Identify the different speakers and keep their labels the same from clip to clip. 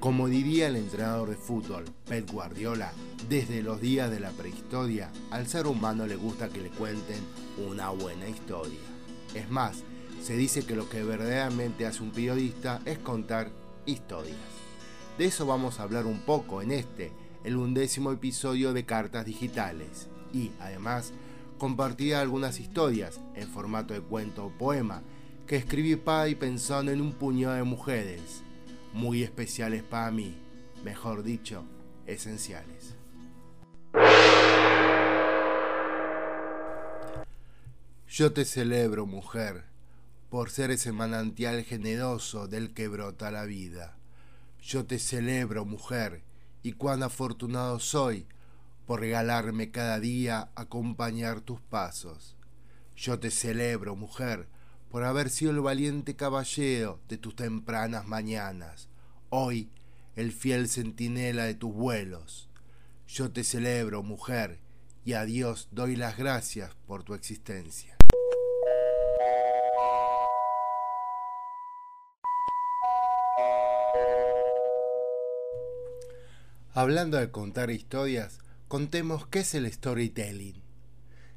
Speaker 1: Como diría el entrenador de fútbol, Pep Guardiola, desde los días de la prehistoria, al ser humano le gusta que le cuenten una buena historia. Es más, se dice que lo que verdaderamente hace un periodista es contar historias. De eso vamos a hablar un poco en este, el undécimo episodio de Cartas Digitales. Y, además, compartir algunas historias en formato de cuento o poema que escribí para y pensando en un puñado de mujeres muy especiales para mí, mejor dicho, esenciales. Yo te celebro, mujer, por ser ese manantial generoso del que brota la vida. Yo te celebro, mujer, y cuán afortunado soy por regalarme cada día acompañar tus pasos. Yo te celebro, mujer, por haber sido el valiente caballero de tus tempranas mañanas, hoy el fiel centinela de tus vuelos. Yo te celebro, mujer, y a Dios doy las gracias por tu existencia. Hablando de contar historias, contemos qué es el storytelling.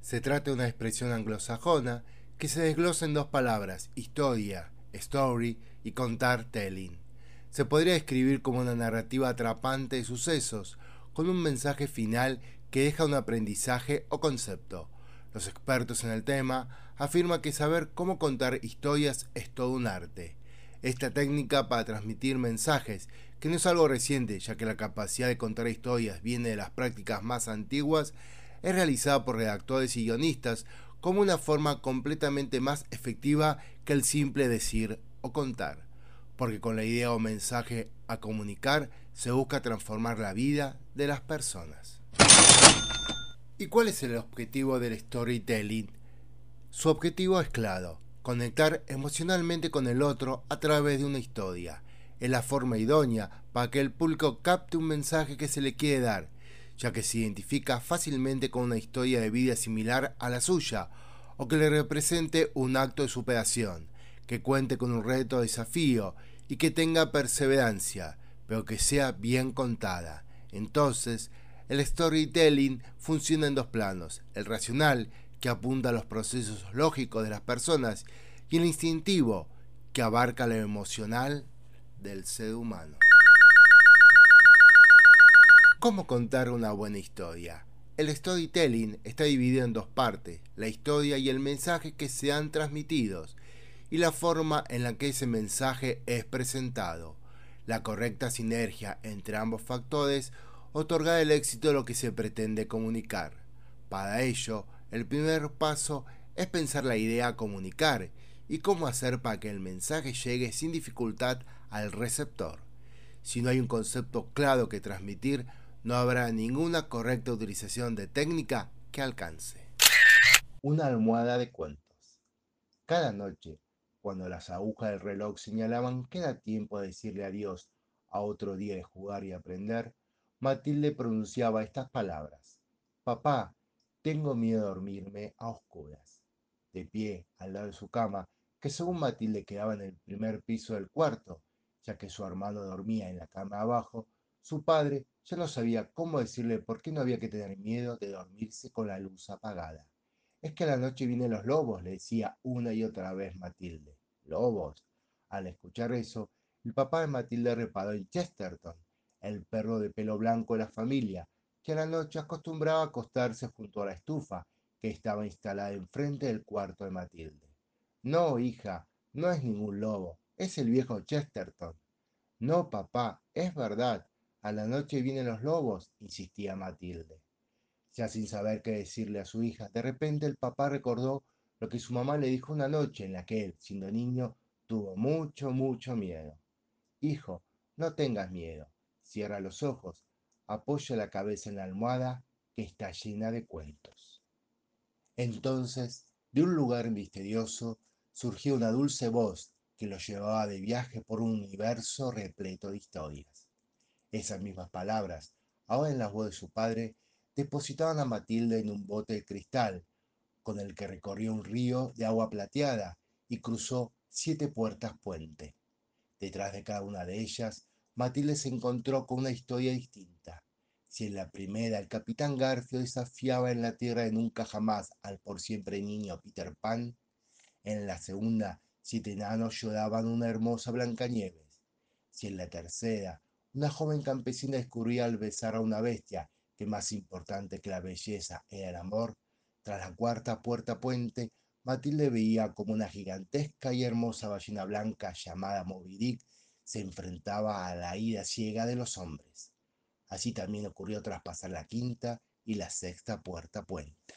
Speaker 1: Se trata de una expresión anglosajona que se desglosa en dos palabras, historia, story y contar telling. Se podría describir como una narrativa atrapante de sucesos, con un mensaje final que deja un aprendizaje o concepto. Los expertos en el tema afirman que saber cómo contar historias es todo un arte. Esta técnica para transmitir mensajes, que no es algo reciente, ya que la capacidad de contar historias viene de las prácticas más antiguas, es realizada por redactores y guionistas como una forma completamente más efectiva que el simple decir o contar, porque con la idea o mensaje a comunicar se busca transformar la vida de las personas. ¿Y cuál es el objetivo del storytelling? Su objetivo es claro, conectar emocionalmente con el otro a través de una historia. Es la forma idónea para que el público capte un mensaje que se le quiere dar ya que se identifica fácilmente con una historia de vida similar a la suya, o que le represente un acto de superación, que cuente con un reto o desafío y que tenga perseverancia, pero que sea bien contada. Entonces, el storytelling funciona en dos planos, el racional, que apunta a los procesos lógicos de las personas, y el instintivo, que abarca lo emocional del ser humano. ¿Cómo contar una buena historia? El storytelling está dividido en dos partes, la historia y el mensaje que se han transmitido, y la forma en la que ese mensaje es presentado. La correcta sinergia entre ambos factores otorga el éxito de lo que se pretende comunicar. Para ello, el primer paso es pensar la idea a comunicar y cómo hacer para que el mensaje llegue sin dificultad al receptor. Si no hay un concepto claro que transmitir, no habrá ninguna correcta utilización de técnica que alcance. Una almohada de cuentos. Cada noche, cuando las agujas del reloj señalaban que era tiempo de decirle adiós a otro día de jugar y aprender, Matilde pronunciaba estas palabras. Papá, tengo miedo de dormirme a oscuras. De pie, al lado de su cama, que según Matilde quedaba en el primer piso del cuarto, ya que su hermano dormía en la cama abajo, su padre ya no sabía cómo decirle por qué no había que tener miedo de dormirse con la luz apagada. Es que a la noche vienen los lobos, le decía una y otra vez Matilde. ¿Lobos? Al escuchar eso, el papá de Matilde reparó en Chesterton, el perro de pelo blanco de la familia, que a la noche acostumbraba a acostarse junto a la estufa que estaba instalada enfrente del cuarto de Matilde. No, hija, no es ningún lobo, es el viejo Chesterton. No, papá, es verdad, a la noche vienen los lobos, insistía Matilde. Ya sin saber qué decirle a su hija, de repente el papá recordó lo que su mamá le dijo una noche en la que él, siendo niño, tuvo mucho, mucho miedo. Hijo, no tengas miedo. Cierra los ojos, apoya la cabeza en la almohada que está llena de cuentos. Entonces, de un lugar misterioso, surgió una dulce voz que lo llevaba de viaje por un universo repleto de historias. Esas mismas palabras, ahora en la voz de su padre, depositaban a Matilde en un bote de cristal, con el que recorrió un río de agua plateada y cruzó siete puertas puente. Detrás de cada una de ellas Matilde se encontró con una historia distinta. Si en la primera el capitán Garfio desafiaba en la tierra de nunca jamás al por siempre niño Peter Pan, en la segunda siete enanos lloraban una hermosa Blancanieves. Si en la tercera una joven campesina descubría al besar a una bestia que más importante que la belleza era el amor, tras la cuarta puerta puente, Matilde veía como una gigantesca y hermosa ballena blanca llamada Moby se enfrentaba a la ira ciega de los hombres. Así también ocurrió tras pasar la quinta y la sexta puerta puente.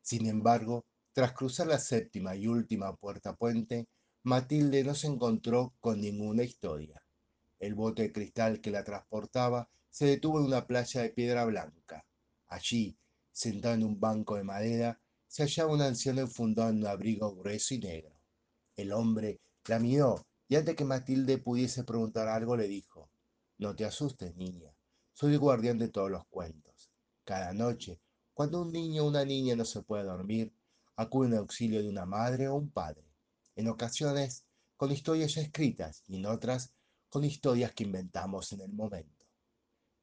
Speaker 1: Sin embargo, tras cruzar la séptima y última puerta puente, Matilde no se encontró con ninguna historia. El bote de cristal que la transportaba se detuvo en una playa de piedra blanca. Allí, sentado en un banco de madera, se hallaba un anciano enfundado en un abrigo grueso y negro. El hombre la miró y antes que Matilde pudiese preguntar algo le dijo, No te asustes, niña, soy el guardián de todos los cuentos. Cada noche, cuando un niño o una niña no se puede dormir, acude en auxilio de una madre o un padre. En ocasiones, con historias ya escritas y en otras, con historias que inventamos en el momento.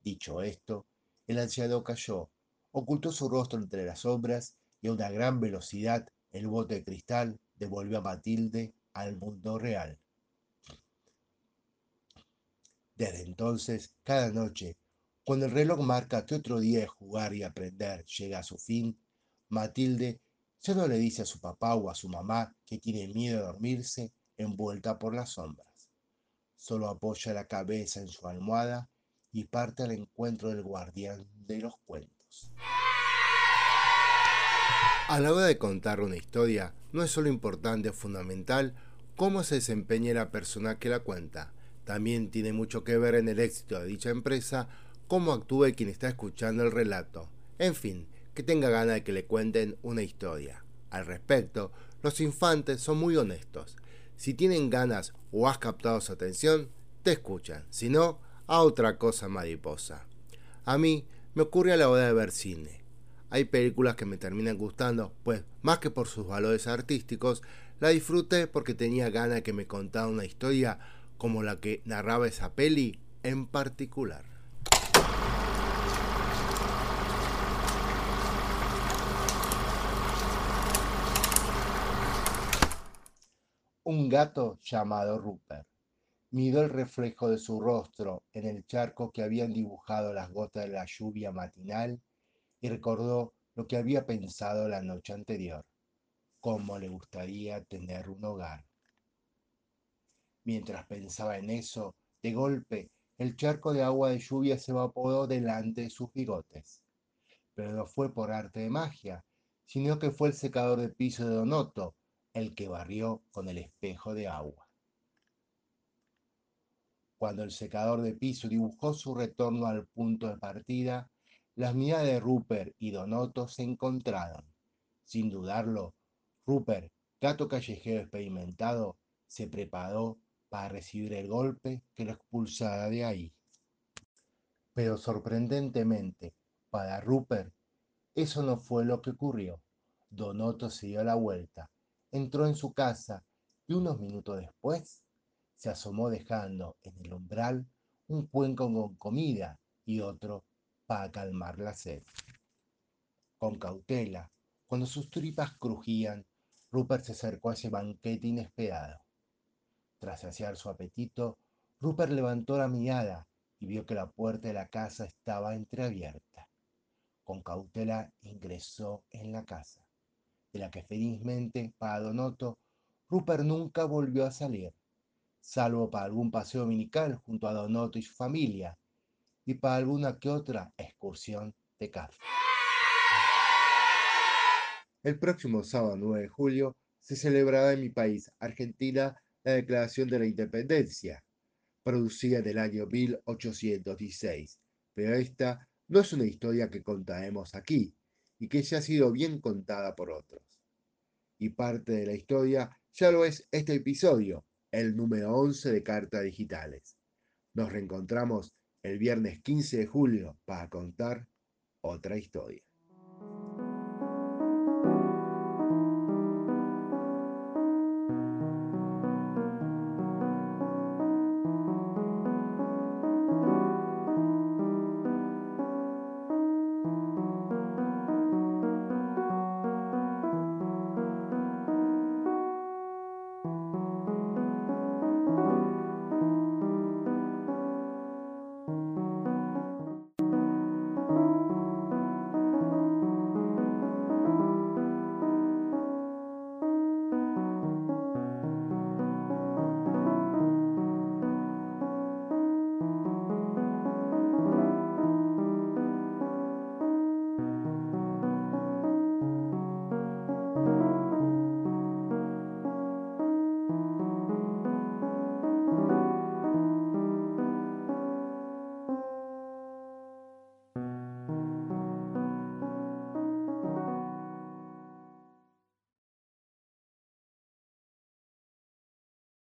Speaker 1: Dicho esto, el anciano cayó, ocultó su rostro entre las sombras y a una gran velocidad el bote de cristal devolvió a Matilde al mundo real. Desde entonces, cada noche, cuando el reloj marca que otro día de jugar y aprender llega a su fin, Matilde ya no le dice a su papá o a su mamá que tiene miedo de dormirse envuelta por las sombras. Solo apoya la cabeza en su almohada y parte al encuentro del guardián de los cuentos. A la hora de contar una historia, no es solo importante o fundamental cómo se desempeña la persona que la cuenta, también tiene mucho que ver en el éxito de dicha empresa cómo actúe quien está escuchando el relato. En fin, que tenga ganas de que le cuenten una historia. Al respecto, los infantes son muy honestos. Si tienen ganas o has captado su atención, te escuchan. Si no, a otra cosa mariposa. A mí me ocurre a la hora de ver cine. Hay películas que me terminan gustando, pues más que por sus valores artísticos, la disfruté porque tenía ganas de que me contara una historia como la que narraba esa peli en particular. Un gato llamado Rupert miró el reflejo de su rostro en el charco que habían dibujado las gotas de la lluvia matinal y recordó lo que había pensado la noche anterior, cómo le gustaría tener un hogar. Mientras pensaba en eso, de golpe, el charco de agua de lluvia se evaporó delante de sus bigotes. Pero no fue por arte de magia, sino que fue el secador de piso de Donoto el que barrió con el espejo de agua. Cuando el secador de piso dibujó su retorno al punto de partida, las miradas de Rupert y Donoto se encontraron. Sin dudarlo, Rupert, gato callejero experimentado, se preparó para recibir el golpe que lo expulsara de ahí. Pero sorprendentemente, para Rupert, eso no fue lo que ocurrió. Donoto se dio la vuelta, entró en su casa y unos minutos después se asomó dejando en el umbral un cuenco con comida y otro para calmar la sed. Con cautela, cuando sus tripas crujían, Rupert se acercó a ese banquete inesperado. Tras saciar su apetito, Rupert levantó la mirada y vio que la puerta de la casa estaba entreabierta. Con cautela ingresó en la casa, de la que felizmente para Donoto, Rupert nunca volvió a salir, salvo para algún paseo dominical junto a Donoto y su familia, y para alguna que otra excursión de café. El próximo sábado 9 de julio se celebrará en mi país, Argentina, la Declaración de la Independencia, producida en el año 1816. Pero esta no es una historia que contaremos aquí y que ya ha sido bien contada por otros. Y parte de la historia ya lo es este episodio, el número 11 de Cartas Digitales. Nos reencontramos el viernes 15 de julio para contar otra historia.